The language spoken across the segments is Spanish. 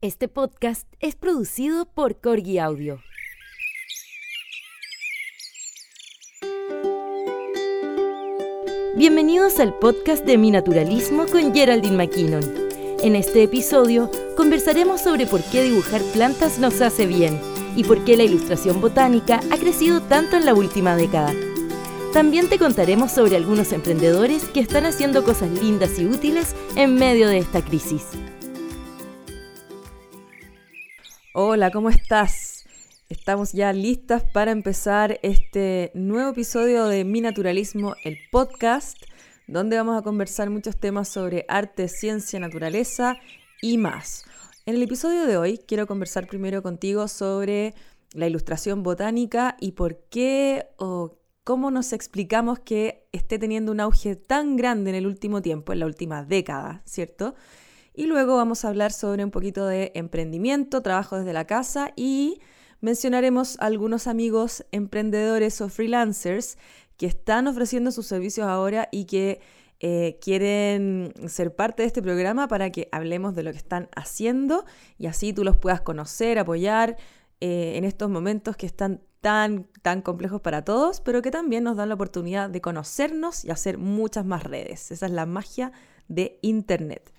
Este podcast es producido por Corgi Audio. Bienvenidos al podcast de Mi Naturalismo con Geraldine McKinnon. En este episodio conversaremos sobre por qué dibujar plantas nos hace bien y por qué la ilustración botánica ha crecido tanto en la última década. También te contaremos sobre algunos emprendedores que están haciendo cosas lindas y útiles en medio de esta crisis. Hola, ¿cómo estás? Estamos ya listas para empezar este nuevo episodio de Mi Naturalismo, el podcast, donde vamos a conversar muchos temas sobre arte, ciencia, naturaleza y más. En el episodio de hoy quiero conversar primero contigo sobre la ilustración botánica y por qué o cómo nos explicamos que esté teniendo un auge tan grande en el último tiempo, en la última década, ¿cierto? Y luego vamos a hablar sobre un poquito de emprendimiento, trabajo desde la casa y mencionaremos algunos amigos emprendedores o freelancers que están ofreciendo sus servicios ahora y que eh, quieren ser parte de este programa para que hablemos de lo que están haciendo y así tú los puedas conocer, apoyar eh, en estos momentos que están tan, tan complejos para todos, pero que también nos dan la oportunidad de conocernos y hacer muchas más redes. Esa es la magia de Internet.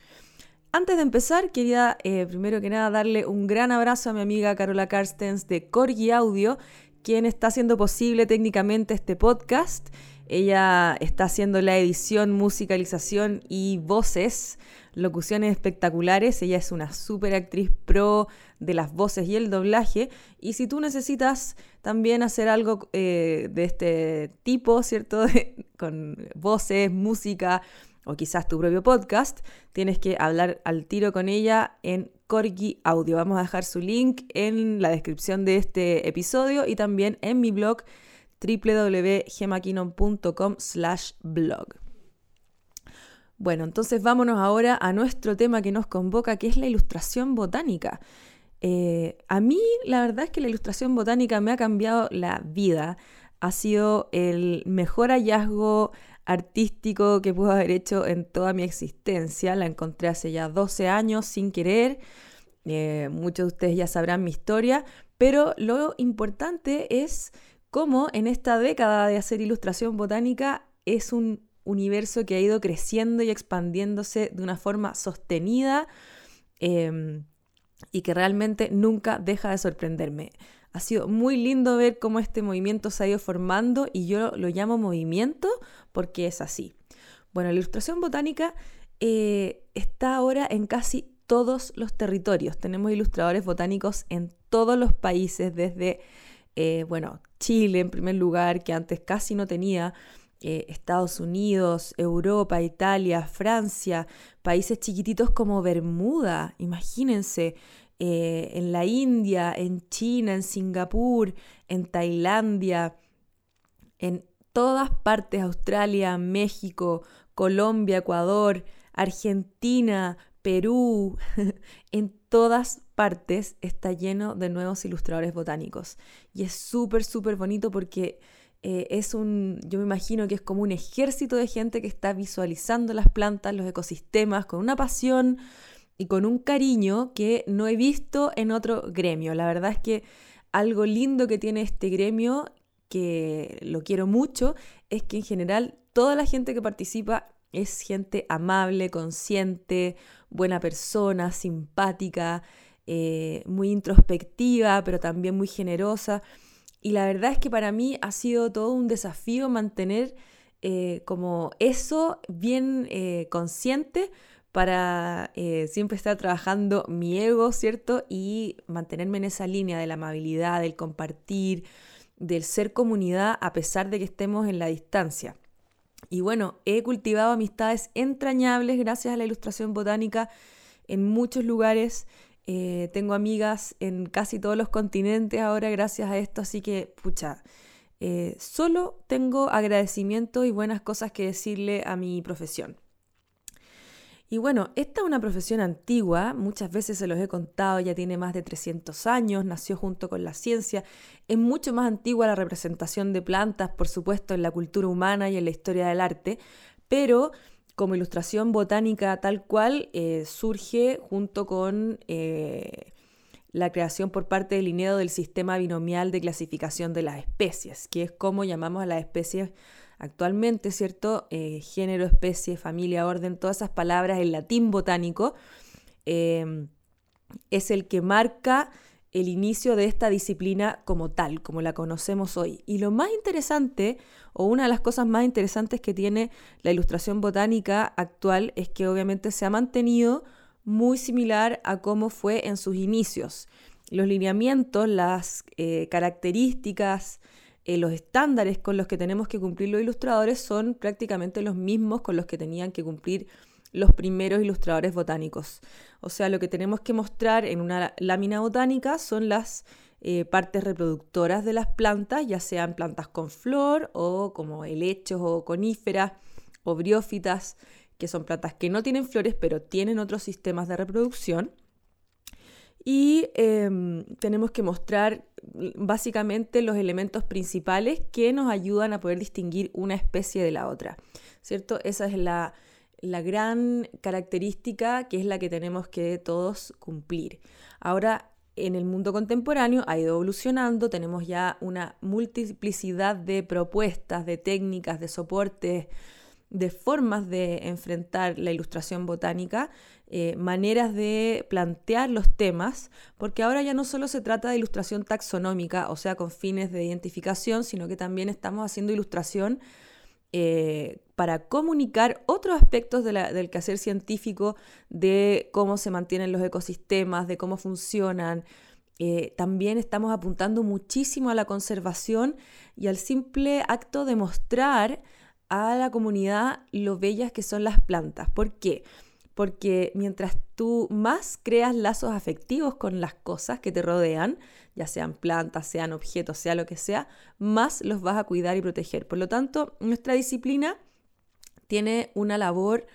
Antes de empezar, quería eh, primero que nada darle un gran abrazo a mi amiga Carola Carstens de Corgi Audio, quien está haciendo posible técnicamente este podcast. Ella está haciendo la edición, musicalización y voces, locuciones espectaculares. Ella es una super actriz pro de las voces y el doblaje. Y si tú necesitas también hacer algo eh, de este tipo, ¿cierto? con voces, música, o quizás tu propio podcast, tienes que hablar al tiro con ella en Corgi Audio. Vamos a dejar su link en la descripción de este episodio y también en mi blog www.gemaquinon.com slash blog. Bueno, entonces vámonos ahora a nuestro tema que nos convoca, que es la ilustración botánica. Eh, a mí la verdad es que la ilustración botánica me ha cambiado la vida. Ha sido el mejor hallazgo artístico que pude haber hecho en toda mi existencia. La encontré hace ya 12 años sin querer. Eh, muchos de ustedes ya sabrán mi historia, pero lo importante es cómo en esta década de hacer ilustración botánica es un universo que ha ido creciendo y expandiéndose de una forma sostenida em, y que realmente nunca deja de sorprenderme. Ha sido muy lindo ver cómo este movimiento se ha ido formando y yo lo llamo movimiento porque es así. Bueno, la ilustración botánica eh, está ahora en casi todos los territorios. Tenemos ilustradores botánicos en todos los países, desde, eh, bueno, Chile en primer lugar, que antes casi no tenía, eh, Estados Unidos, Europa, Italia, Francia, países chiquititos como Bermuda, imagínense, en la India, en China, en Singapur, en Tailandia, en todas partes, Australia, México, Colombia, Ecuador, Argentina, Perú, en todas partes está lleno de nuevos ilustradores botánicos. Y es súper, súper bonito porque eh, es un, yo me imagino que es como un ejército de gente que está visualizando las plantas, los ecosistemas, con una pasión y con un cariño que no he visto en otro gremio. La verdad es que algo lindo que tiene este gremio que lo quiero mucho es que en general toda la gente que participa es gente amable, consciente, buena persona, simpática, eh, muy introspectiva, pero también muy generosa. Y la verdad es que para mí ha sido todo un desafío mantener eh, como eso bien eh, consciente para siempre estar trabajando mi ego, ¿cierto? Y mantenerme en esa línea de la amabilidad, del compartir, del ser comunidad a pesar de que estemos en la distancia. Y bueno, he cultivado amistades entrañables gracias a la ilustración botánica en muchos lugares. Eh, tengo amigas en casi todos los continentes ahora gracias a esto, así que, pucha, eh, solo tengo agradecimiento y buenas cosas que decirle a mi profesión. Y bueno, esta es una profesión antigua, muchas veces se los he contado, ya tiene más de 300 años, nació junto con la ciencia, es mucho más antigua la representación de plantas, por supuesto, en la cultura humana y en la historia del arte, pero como ilustración botánica tal cual eh, surge junto con eh, la creación por parte del INEO del sistema binomial de clasificación de las especies, que es como llamamos a las especies actualmente, ¿cierto? Eh, género, especie, familia, orden, todas esas palabras en latín botánico, es el que marca el inicio de esta disciplina como tal, como la conocemos hoy. Y lo más interesante, o una de las cosas más interesantes que tiene la ilustración botánica actual, es que obviamente se ha mantenido muy similar a cómo fue en sus inicios. Los lineamientos, las eh, características, eh, los estándares con los que tenemos que cumplir los ilustradores son prácticamente los mismos con los que tenían que cumplir los primeros ilustradores botánicos. O sea, lo que tenemos que mostrar en una lámina botánica son las eh, partes reproductoras de las plantas, ya sean plantas con flor o como helechos o coníferas o briófitas, que son plantas que no tienen flores pero tienen otros sistemas de reproducción. Y em, tenemos que mostrar básicamente los elementos principales que nos ayudan a poder distinguir una especie de la otra. ¿Cierto? Esa es la, la gran característica que es la que tenemos que todos cumplir. Ahora, en el mundo contemporáneo ha ido evolucionando, tenemos ya una multiplicidad de propuestas, de técnicas, de soportes, de formas de enfrentar la ilustración botánica, eh, maneras de plantear los temas, porque ahora ya no solo se trata de ilustración taxonómica, o sea, con fines de identificación, sino que también estamos haciendo ilustración eh, para comunicar otros aspectos del quehacer científico, de cómo se mantienen los ecosistemas, de cómo funcionan. Eh, también estamos apuntando muchísimo a la conservación y al simple acto de mostrar a la comunidad lo bellas que son las plantas. ¿Por qué? Porque mientras tú más creas lazos afectivos con las cosas que te rodean, ya sean plantas, sean objetos, sea lo que sea, más los vas a cuidar y proteger. Por lo tanto, nuestra disciplina tiene una labor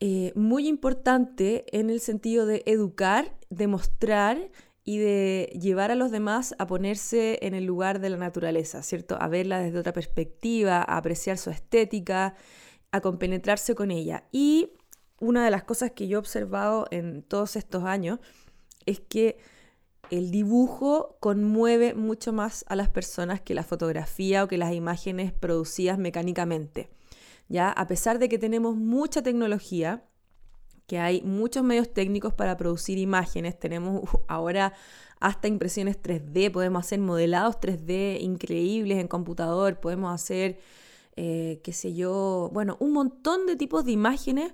eh, muy importante en el sentido de educar, demostrar y de llevar a los demás a ponerse en el lugar de la naturaleza, ¿cierto? A verla desde otra perspectiva, a apreciar su estética, a compenetrarse con ella. Y una de las cosas que yo he observado en todos estos años es que el dibujo conmueve mucho más a las personas que la fotografía o que las imágenes producidas mecánicamente. ¿ya? A pesar de que tenemos mucha tecnología, que hay muchos medios técnicos para producir imágenes, tenemos ahora hasta impresiones 3D, podemos hacer modelados 3D increíbles en computador, podemos hacer, eh, qué sé yo, bueno, un montón de tipos de imágenes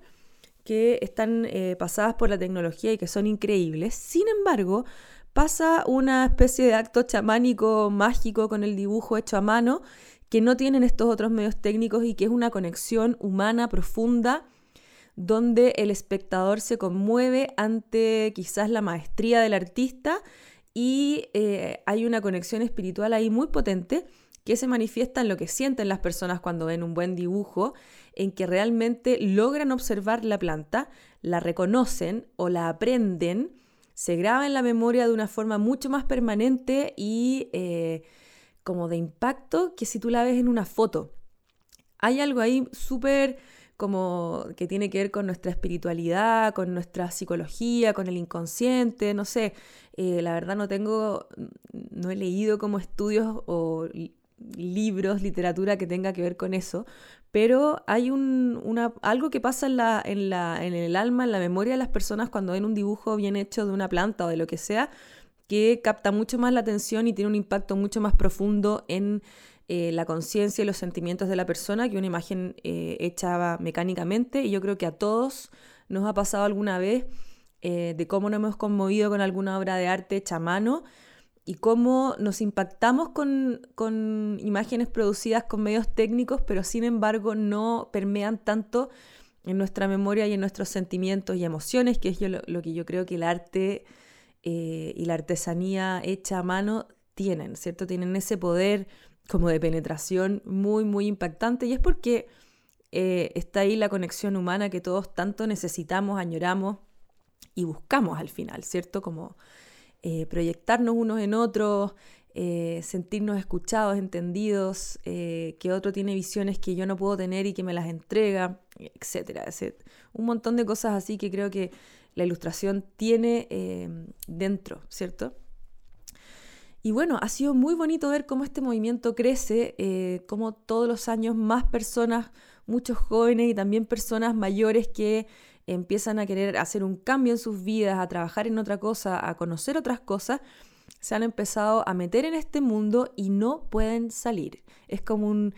que están eh, pasadas por la tecnología y que son increíbles. Sin embargo, pasa una especie de acto chamánico mágico con el dibujo hecho a mano que no tienen estos otros medios técnicos y que es una conexión humana profunda donde el espectador se conmueve ante quizás la maestría del artista y eh, hay una conexión espiritual ahí muy potente que se manifiesta en lo que sienten las personas cuando ven un buen dibujo, en que realmente logran observar la planta, la reconocen o la aprenden, se graba en la memoria de una forma mucho más permanente y eh, como de impacto que si tú la ves en una foto. Hay algo ahí súper como que tiene que ver con nuestra espiritualidad, con nuestra psicología, con el inconsciente, no sé, eh, la verdad no tengo, no he leído como estudios o libros, literatura que tenga que ver con eso, pero hay un, algo que pasa en, la, en, la, en el alma, en la memoria de las personas cuando ven un dibujo bien hecho de una planta o de lo que sea, que capta mucho más la atención y tiene un impacto mucho más profundo en eh, la conciencia y los sentimientos de la persona que una imagen eh, hecha mecánicamente. Y yo creo que a todos nos ha pasado alguna vez eh, de cómo nos hemos conmovido con alguna obra de arte hecha a mano y cómo nos impactamos con, con imágenes producidas con medios técnicos, pero sin embargo no permean tanto en nuestra memoria y en nuestros sentimientos y emociones, que es lo que yo creo que el arte eh, y la artesanía hecha a mano tienen, ¿cierto? Tienen ese poder como de penetración muy, muy impactante y es porque eh, está ahí la conexión humana que todos tanto necesitamos, añoramos y buscamos al final, ¿cierto? Como eh, proyectarnos unos en otros, eh, sentirnos escuchados, entendidos, que otro tiene visiones que yo no puedo tener y que me las entrega, etc. Un montón de cosas así que creo que la ilustración tiene dentro, ¿cierto? Y bueno, ha sido muy bonito ver cómo este movimiento crece, cómo todos los años más personas, muchos jóvenes y también personas mayores que empiezan a querer hacer un cambio en sus vidas, a trabajar en otra cosa, a conocer otras cosas, se han empezado a meter en este mundo y no pueden salir. Es como un,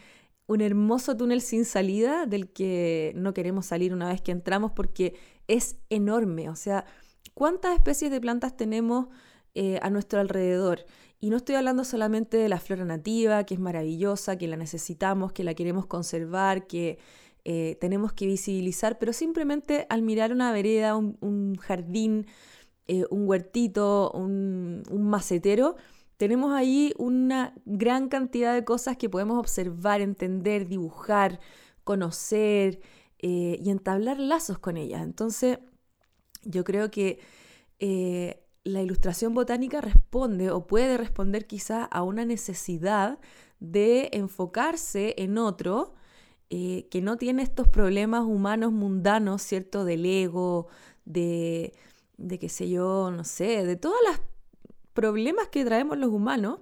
hermoso túnel sin salida del que no queremos salir una vez que entramos porque es enorme. O sea, ¿cuántas especies de plantas tenemos eh, a nuestro alrededor? Y no estoy hablando solamente de la flora nativa, que es maravillosa, que la necesitamos, que la queremos conservar, que eh, tenemos que visibilizar, pero simplemente al mirar una vereda, un jardín, eh, un huertito, un, macetero, tenemos ahí una gran cantidad de cosas que podemos observar, entender, dibujar, conocer eh, y entablar lazos con ellas. Entonces, yo creo que la ilustración botánica responde o puede responder quizás a una necesidad de enfocarse en otro que no tiene estos problemas humanos mundanos, ¿cierto? Del ego, de, de qué sé yo, no sé, de todos los problemas que traemos los humanos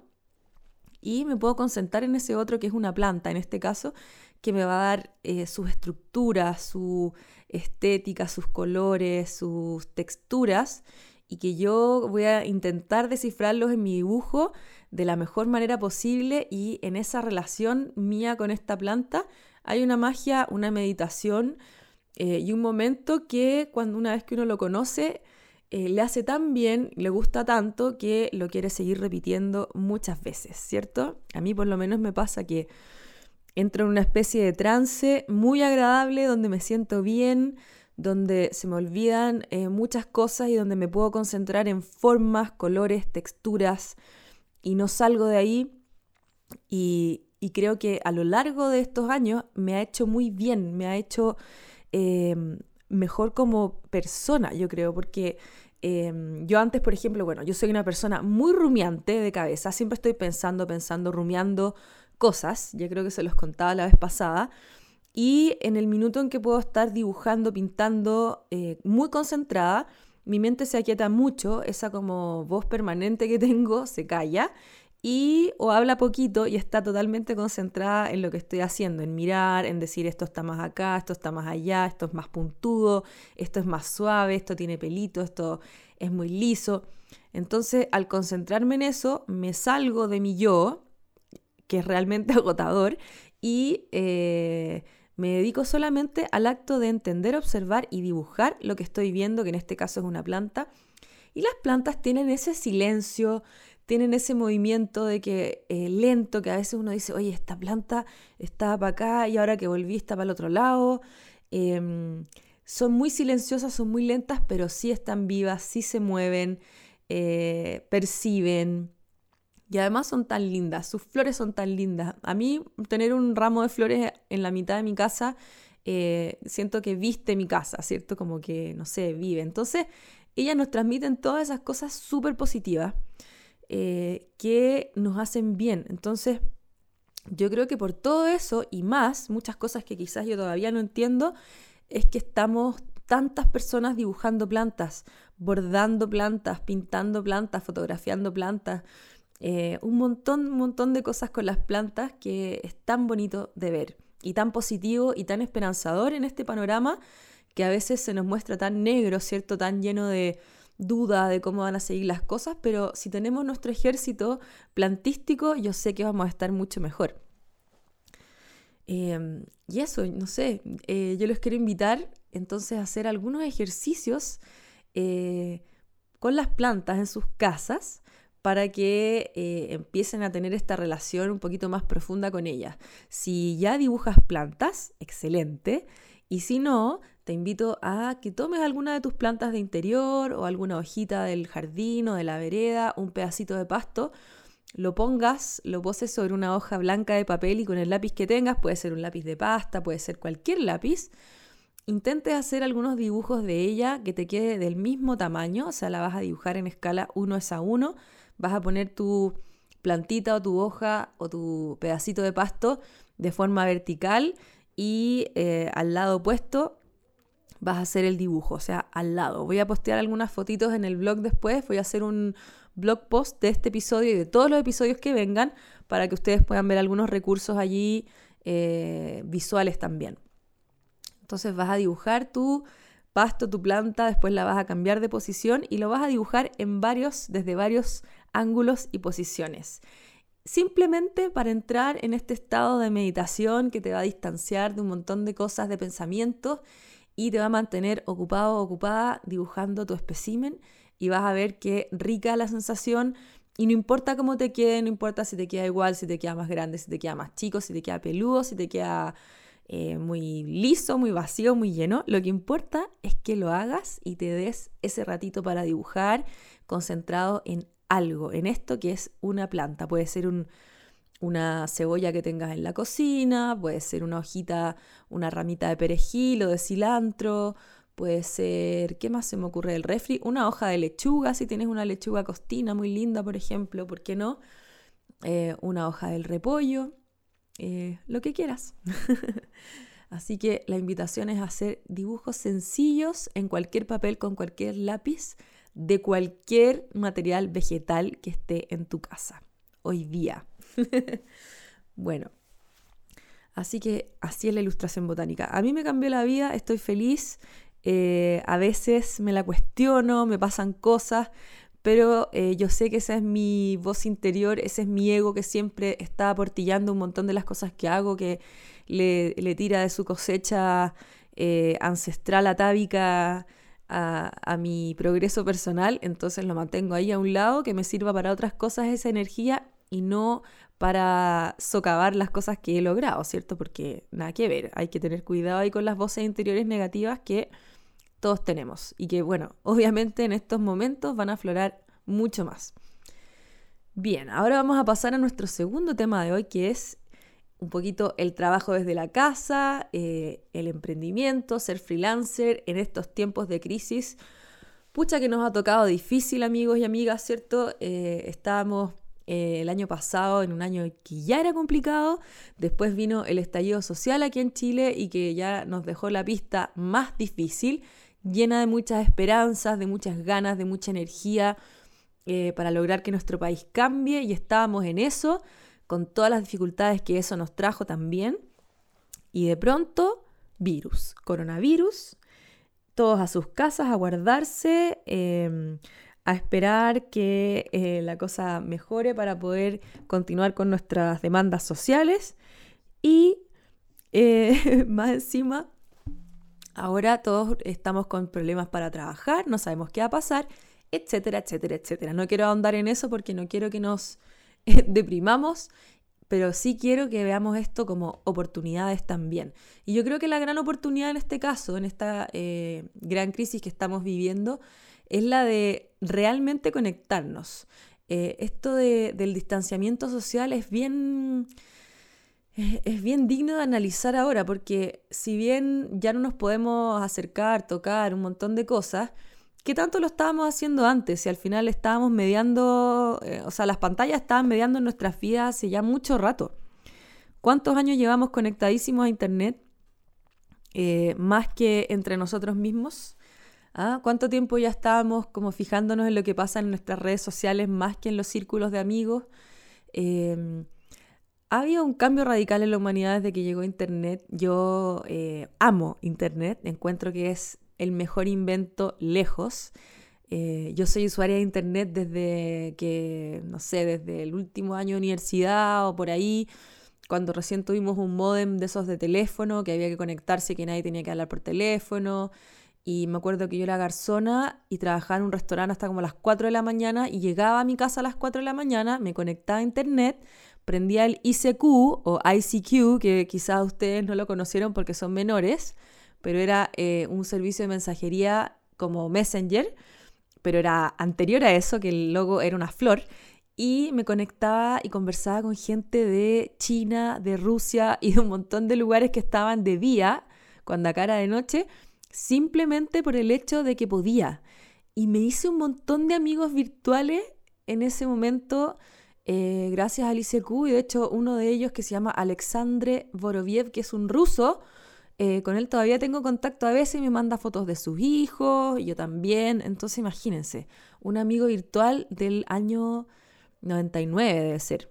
y me puedo concentrar en ese otro que es una planta, en este caso, que me va a dar eh, sus estructuras, su estética, sus colores, sus texturas y que yo voy a intentar descifrarlos en mi dibujo de la mejor manera posible y en esa relación mía con esta planta hay una magia, una meditación eh, y un momento que cuando una vez que uno lo conoce eh, le hace tan bien, le gusta tanto que lo quiere seguir repitiendo muchas veces, ¿cierto? A mí por lo menos me pasa que entro en una especie de trance muy agradable donde me siento bien, donde se me olvidan eh, muchas cosas y donde me puedo concentrar en formas, colores, texturas y no salgo de ahí. Y, creo que a lo largo de estos años me ha hecho muy bien, me ha hecho em, mejor como persona, yo creo, porque em, yo antes, por ejemplo, bueno, yo soy una persona muy rumiante de cabeza, siempre estoy pensando, pensando, rumiando cosas, ya creo que se los contaba la vez pasada, y en el minuto en que puedo estar dibujando, pintando, eh, muy concentrada, mi mente se aquieta mucho, esa como voz permanente que tengo se calla y o habla poquito y está totalmente concentrada en lo que estoy haciendo, en mirar, en decir esto está más acá, esto está más allá, esto es más puntudo, esto es más suave, esto tiene pelito, esto es muy liso. Entonces, al concentrarme en eso, me salgo de mi yo, que es realmente agotador, y eh, me dedico solamente al acto de entender, observar y dibujar lo que estoy viendo, que en este caso es una planta. Y las plantas tienen ese silencio, tienen ese movimiento de que eh, lento, que a veces uno dice, oye, esta planta está para acá y ahora que volví está para el otro lado. Em, son muy silenciosas, son muy lentas, pero sí están vivas, sí se mueven, eh, perciben. Y además son tan lindas, sus flores son tan lindas. A mí tener un ramo de flores en la mitad de mi casa, eh, siento que viste mi casa, ¿cierto? Como que, no sé, vive. Entonces, ellas nos transmiten todas esas cosas súper positivas. Eh, que nos hacen bien. Entonces, yo creo que por todo eso y más, muchas cosas que quizás yo todavía no entiendo, es que estamos tantas personas dibujando plantas, bordando plantas, pintando plantas, fotografiando plantas, eh, un montón, un montón de cosas con las plantas que es tan bonito de ver y tan positivo y tan esperanzador en este panorama que a veces se nos muestra tan negro, ¿cierto? Tan lleno de, duda de cómo van a seguir las cosas, pero si tenemos nuestro ejército plantístico, yo sé que vamos a estar mucho mejor. Em, y eso, no sé, eh, yo les quiero invitar entonces a hacer algunos ejercicios eh, con las plantas en sus casas para que eh, empiecen a tener esta relación un poquito más profunda con ellas. Si ya dibujas plantas, excelente. Y si no, te invito a que tomes alguna de tus plantas de interior o alguna hojita del jardín o de la vereda, un pedacito de pasto, lo pongas, lo poses sobre una hoja blanca de papel y con el lápiz que tengas, puede ser un lápiz de pasta, puede ser cualquier lápiz, intentes hacer algunos dibujos de ella que te quede del mismo tamaño, o sea, la vas a dibujar en escala 1 es a 1, vas a poner tu plantita o tu hoja o tu pedacito de pasto de forma vertical y eh, al lado opuesto vas a hacer el dibujo, o sea, al lado. Voy a postear algunas fotitos en el blog después, voy a hacer un blog post de este episodio y de todos los episodios que vengan para que ustedes puedan ver algunos recursos allí eh, visuales también. Entonces vas a dibujar tu pasto, tu planta, después la vas a cambiar de posición y lo vas a dibujar en varios, desde varios ángulos y posiciones. Simplemente para entrar en este estado de meditación que te va a distanciar de un montón de cosas, de pensamientos y te va a mantener ocupado o ocupada dibujando tu espécimen y vas a ver qué rica la sensación y no importa cómo te quede, no importa si te queda igual, si te queda más grande, si te queda más chico, si te queda peludo, si te queda eh, muy liso, muy vacío, muy lleno. Lo que importa es que lo hagas y te des ese ratito para dibujar concentrado en algo, en esto que es una planta. Puede ser una cebolla que tengas en la cocina, puede ser una hojita, una ramita de perejil o de cilantro, Puede ser, ¿qué más se me ocurre del refri? Una hoja de lechuga, si tienes una lechuga costina muy linda, por ejemplo, ¿por qué no? Eh, una hoja del repollo, eh, lo que quieras. Así que la invitación es hacer dibujos sencillos en cualquier papel con cualquier lápiz de cualquier material vegetal que esté en tu casa hoy día. bueno, así que así es la ilustración botánica. A mí me cambió la vida, estoy feliz. Eh, a veces me la cuestiono, me pasan cosas, pero eh, yo sé que esa es mi voz interior, ese es mi ego que siempre está aportillando un montón de las cosas que hago, que le, tira de su cosecha eh, ancestral atávica a, mi progreso personal, entonces lo mantengo ahí a un lado, que me sirva para otras cosas esa energía y no para socavar las cosas que he logrado, ¿cierto? Porque nada que ver, hay que tener cuidado ahí con las voces interiores negativas que todos tenemos y que, bueno, obviamente en estos momentos van a aflorar mucho más. Bien, ahora vamos a pasar a nuestro segundo tema de hoy, que es un poquito el trabajo desde la casa, eh, el emprendimiento, ser freelancer en estos tiempos de crisis. Pucha que nos ha tocado difícil, amigos y amigas, ¿cierto? Eh, estábamos eh, el año pasado, en un año que ya era complicado. Después vino el estallido social aquí en Chile y que ya nos dejó la pista más difícil llena de muchas esperanzas, de muchas ganas, de mucha energía para lograr que nuestro país cambie y estábamos en eso, con todas las dificultades que eso nos trajo también. Y de pronto, virus, coronavirus, todos a sus casas a guardarse, em, a esperar que eh, la cosa mejore para poder continuar con nuestras demandas sociales y eh, más encima Ahora todos estamos con problemas para trabajar, no sabemos qué va a pasar, etcétera, etcétera, etcétera. No quiero ahondar en eso porque no quiero que nos deprimamos, pero sí quiero que veamos esto como oportunidades también. Y yo creo que la gran oportunidad en este caso, en esta eh, gran crisis que estamos viviendo, es la de realmente conectarnos. Eh, esto del distanciamiento social es bien es bien digno de analizar ahora, porque si bien ya no nos podemos acercar, tocar un montón de cosas, ¿qué tanto lo estábamos haciendo antes? Si al final estábamos mediando, eh, o sea, las pantallas estaban mediando nuestras vidas hace ya mucho rato. ¿Cuántos años llevamos conectadísimos a Internet? Eh, más que entre nosotros mismos. ¿Ah? ¿Cuánto tiempo ya estábamos como fijándonos en lo que pasa en nuestras redes sociales más que en los círculos de amigos? Eh, ha habido un cambio radical en la humanidad desde que llegó Internet. Yo eh, amo Internet, encuentro que es el mejor invento lejos. Eh, yo soy usuaria de Internet desde que, no sé, desde el último año de universidad o por ahí, cuando recién tuvimos un modem de esos de teléfono, que había que conectarse, que nadie tenía que hablar por teléfono. Y me acuerdo que yo era garzona y trabajaba en un restaurante hasta como las 4 de la mañana y llegaba a mi casa a las 4 de la mañana, me conectaba a internet, prendía el ICQ o ICQ, que quizás ustedes no lo conocieron porque son menores, pero era eh, un servicio de mensajería como Messenger, pero era anterior a eso, que el logo era una flor, y me conectaba y conversaba con gente de China, de Rusia y de un montón de lugares que estaban de día, cuando acá era de noche, simplemente por el hecho de que podía. Y me hice un montón de amigos virtuales en ese momento eh, gracias al ICQ y de hecho uno de ellos que se llama Alexandre Boroviev, que es un ruso, eh, con él todavía tengo contacto a veces y me manda fotos de sus hijos, yo también. Entonces imagínense, un amigo virtual del año 99 debe ser.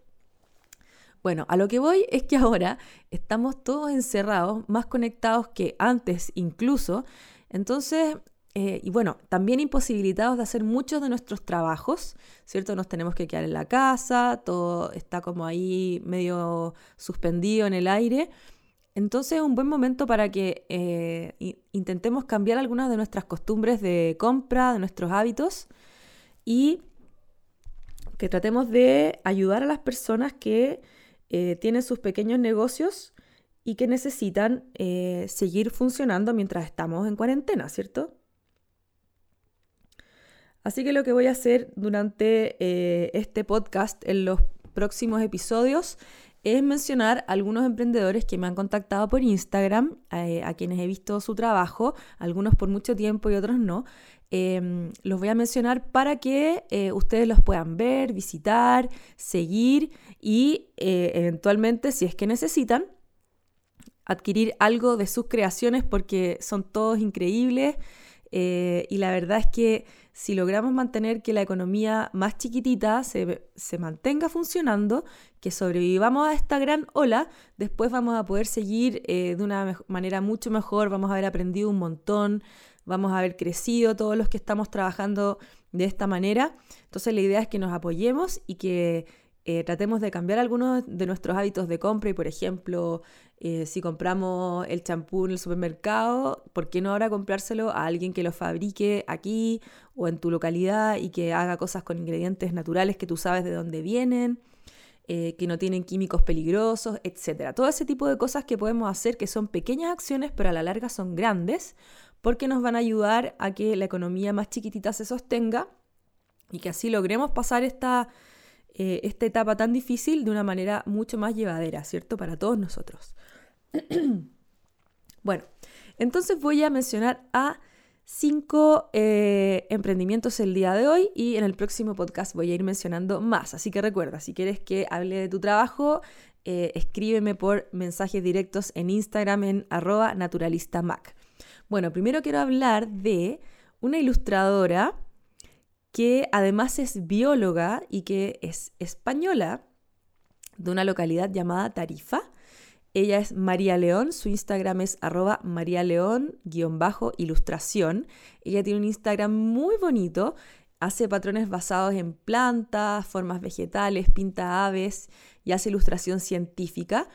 Bueno, a lo que voy es que ahora estamos todos encerrados, más conectados que antes incluso. Entonces, eh, y bueno, también imposibilitados de hacer muchos de nuestros trabajos, ¿cierto? Nos tenemos que quedar en la casa, todo está como ahí medio suspendido en el aire. Entonces es un buen momento para que eh, intentemos cambiar algunas de nuestras costumbres de compra, de nuestros hábitos y que tratemos de ayudar a las personas que eh, tienen sus pequeños negocios y que necesitan eh, seguir funcionando mientras estamos en cuarentena, ¿cierto? Así que lo que voy a hacer durante este podcast en los próximos episodios es mencionar algunos emprendedores que me han contactado por Instagram, eh, a quienes he visto su trabajo, algunos por mucho tiempo y otros no. Em, los voy a mencionar para que eh, ustedes los puedan ver, visitar, seguir y eh, eventualmente, si es que necesitan, adquirir algo de sus creaciones porque son todos increíbles y la verdad es que si logramos mantener que la economía más chiquitita se, mantenga funcionando, que sobrevivamos a esta gran ola, después vamos a poder seguir eh, de una manera mucho mejor, vamos a haber aprendido un montón, vamos a haber crecido todos los que estamos trabajando de esta manera. Entonces la idea es que nos apoyemos y que eh, tratemos de cambiar algunos de nuestros hábitos de compra y, por ejemplo, eh, si compramos el champú en el supermercado, ¿por qué no ahora comprárselo a alguien que lo fabrique aquí o en tu localidad y que haga cosas con ingredientes naturales que tú sabes de dónde vienen? Eh, que no tienen químicos peligrosos, etcétera. Todo ese tipo de cosas que podemos hacer que son pequeñas acciones, pero a la larga son grandes, porque nos van a ayudar a que la economía más chiquitita se sostenga y que así logremos pasar esta eh, esta etapa tan difícil de una manera mucho más llevadera, ¿cierto? Para todos nosotros. bueno, entonces voy a mencionar a cinco eh, emprendimientos el día de hoy y en el próximo podcast voy a ir mencionando más. Así que recuerda, si quieres que hable de tu trabajo, eh, escríbeme por mensajes directos en Instagram en arroba naturalistamac. Bueno, primero quiero hablar de una ilustradora que además es bióloga y que es española de una localidad llamada Tarifa. Ella es María León, su Instagram es arroba María León-ilustración. Ella tiene un Instagram muy bonito, hace patrones basados en plantas, formas vegetales, pinta aves y hace ilustración científica.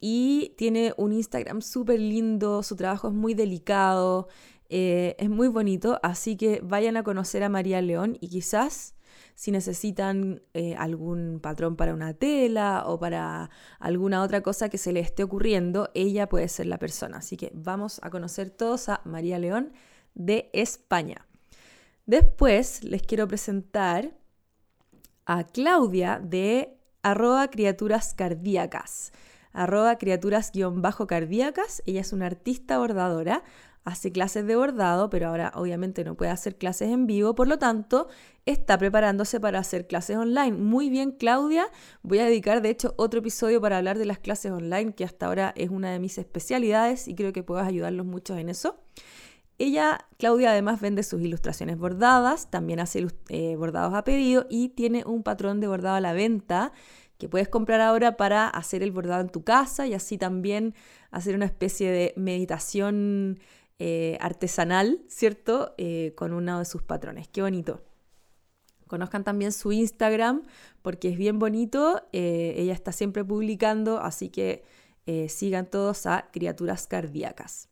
Y tiene un Instagram súper lindo, su trabajo es muy delicado, eh, es muy bonito, así que vayan a conocer a María León y quizás si necesitan eh, algún patrón para una tela o para alguna otra cosa que se le esté ocurriendo, ella puede ser la persona. Así que vamos a conocer todos a María León de España. Después les quiero presentar a Claudia de arroba criaturas cardíacas arroba criaturas-cardíacas. Ella es una artista bordadora, hace clases de bordado, pero ahora obviamente no puede hacer clases en vivo, por lo tanto está preparándose para hacer clases online. Muy bien, Claudia. Voy a dedicar, de hecho, otro episodio para hablar de las clases online, que hasta ahora es una de mis especialidades y creo que puedes ayudarlos mucho en eso. Ella, Claudia, además vende sus ilustraciones bordadas, también hace eh, bordados a pedido y tiene un patrón de bordado a la venta que puedes comprar ahora para hacer el bordado en tu casa y así también hacer una especie de meditación eh, artesanal, ¿cierto? Eh, con uno de sus patrones. Qué bonito. Conozcan también su Instagram porque es bien bonito. Eh, ella está siempre publicando, así que sigan todos a Criaturas Cardíacas.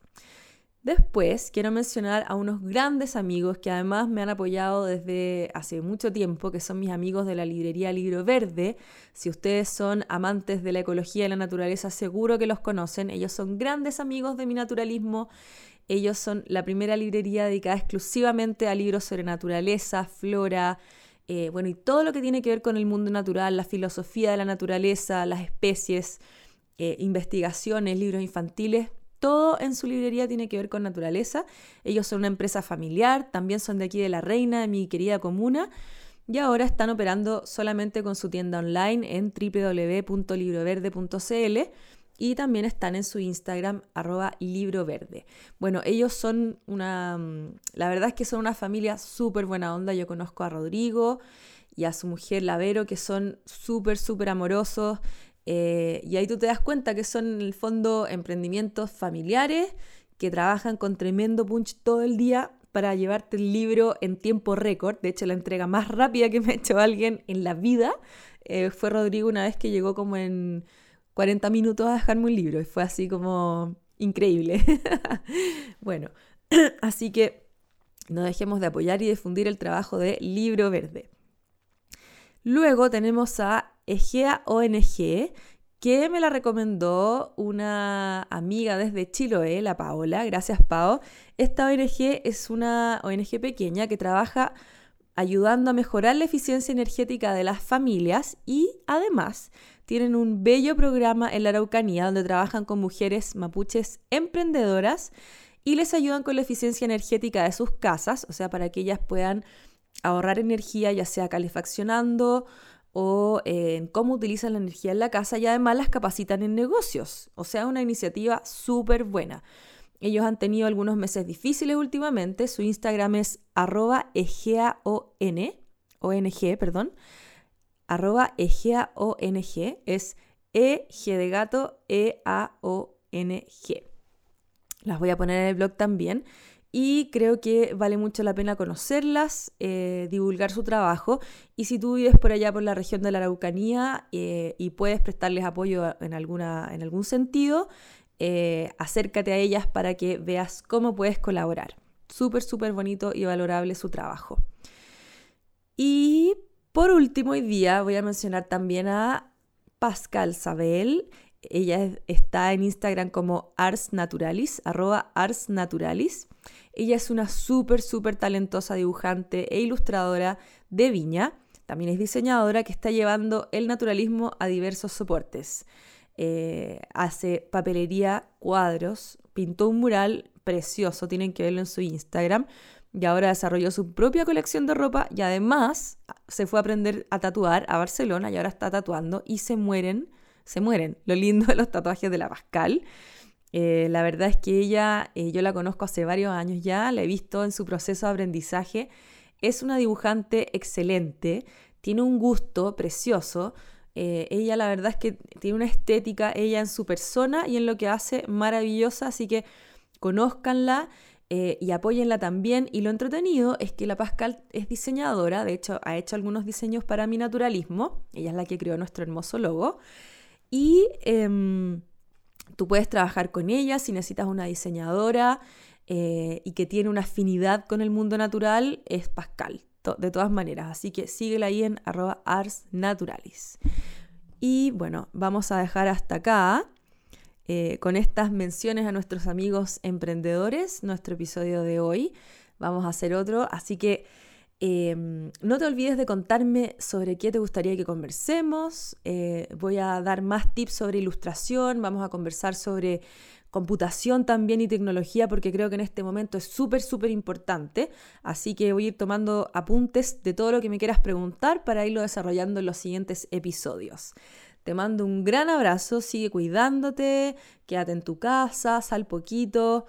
Después quiero mencionar a unos grandes amigos que además me han apoyado desde hace mucho tiempo, que son mis amigos de la librería Libro Verde. Si ustedes son amantes de la ecología y la naturaleza, seguro que los conocen. Ellos son grandes amigos de mi naturalismo ellos son la primera librería dedicada exclusivamente a libros sobre naturaleza, flora, eh, bueno, y todo lo que tiene que ver con el mundo natural, la filosofía de la naturaleza, las especies, eh, investigaciones, libros infantiles, todo en su librería tiene que ver con naturaleza. Ellos son una empresa familiar, también son de aquí de La Reina, de mi querida comuna. y ahora están operando solamente con su tienda online en www.libroverde.cl y también están en su Instagram arroba libroverde. Bueno, ellos son una, mm, la verdad es que son una familia súper buena onda. Yo conozco a Rodrigo y a su mujer Lavero que son súper, súper amorosos. Eh, y ahí tú te das cuenta que son en el fondo emprendimientos familiares que trabajan con tremendo punch todo el día para llevarte el libro en tiempo récord. De hecho, la entrega más rápida que me ha hecho alguien en la vida eh, fue Rodrigo una vez que llegó como en 40 minutos a dejarme un libro y fue así como increíble. bueno, así que no dejemos de apoyar y difundir el trabajo de Libro Verde. Luego tenemos a Egea ONG, que me la recomendó una amiga desde Chiloé, la Paola. Gracias, Pao. Esta ONG es una ONG pequeña que trabaja ayudando a mejorar la eficiencia energética de las familias y además tienen un bello programa en la Araucanía donde trabajan con mujeres mapuches emprendedoras y les ayudan con la eficiencia energética de sus casas, o sea, para que ellas puedan ahorrar energía, ya sea calefaccionando o en cómo utilizan la energía en la casa y además las capacitan en negocios, o sea, una iniciativa súper buena. Ellos han tenido algunos meses difíciles últimamente. Su Instagram es arroba egeaon, ONG, perdón. Arroba egeaong es E G de gato E A O N G. Las voy a poner en el blog también y creo que vale mucho la pena conocerlas, eh, divulgar su trabajo y si tú vives por allá por la región de la Araucanía eh, y puedes prestarles apoyo en, alguna, en algún sentido, eh, acércate a ellas para que veas cómo puedes colaborar. Súper, súper bonito y valorable su trabajo. Y por último, hoy día voy a mencionar también a Pascal Sabel. Ella está en Instagram como Ars Naturalis, arroba Ars Naturalis. Ella es una súper, súper talentosa dibujante e ilustradora de viña. También es diseñadora que está llevando el naturalismo a diversos soportes. Eh, hace papelería, cuadros, pintó un mural precioso, tienen que verlo en su Instagram, y ahora desarrolló su propia colección de ropa y además se fue a aprender a tatuar a Barcelona y ahora está tatuando y se mueren, se mueren. Lo lindo de los tatuajes de la Pascal. Eh, la verdad es que ella, eh, yo la conozco hace varios años ya, la he visto en su proceso de aprendizaje. Es una dibujante excelente, tiene un gusto precioso, eh, ella la verdad es que tiene una estética, ella en su persona y en lo que hace maravillosa, así que conózcanla eh, y apóyenla también. Y lo entretenido es que la Pascal es diseñadora, de hecho ha hecho algunos diseños para mi naturalismo, ella es la que creó nuestro hermoso logo. Y em, tú puedes trabajar con ella si necesitas una diseñadora eh, y que tiene una afinidad con el mundo natural, es Pascal de todas maneras. Así que síguela ahí en arroba arsnaturalis. Y bueno, vamos a dejar hasta acá eh, con estas menciones a nuestros amigos emprendedores nuestro episodio de hoy. Vamos a hacer otro, así que em, no te olvides de contarme sobre qué te gustaría que conversemos. Eh, voy a dar más tips sobre ilustración, vamos a conversar sobre computación también y tecnología, porque creo que en este momento es súper, súper importante. Así que voy a ir tomando apuntes de todo lo que me quieras preguntar para irlo desarrollando en los siguientes episodios. Te mando un gran abrazo, sigue cuidándote, quédate en tu casa, sal poquito,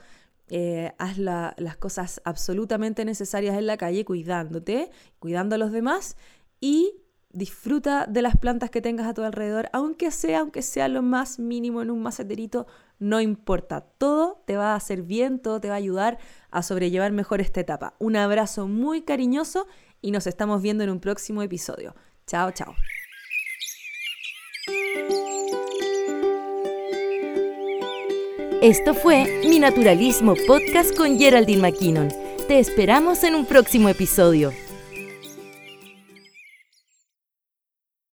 eh, haz las cosas absolutamente necesarias en la calle, cuidándote, cuidando a los demás y disfruta de las plantas que tengas a tu alrededor, aunque sea, aunque sea lo más mínimo en un maceterito, no importa, todo te va a hacer bien, todo te va a ayudar a sobrellevar mejor esta etapa. Un abrazo muy cariñoso y nos estamos viendo en un próximo episodio. Chao, chao. Esto fue Mi Naturalismo Podcast con Geraldine McKinnon. Te esperamos en un próximo episodio.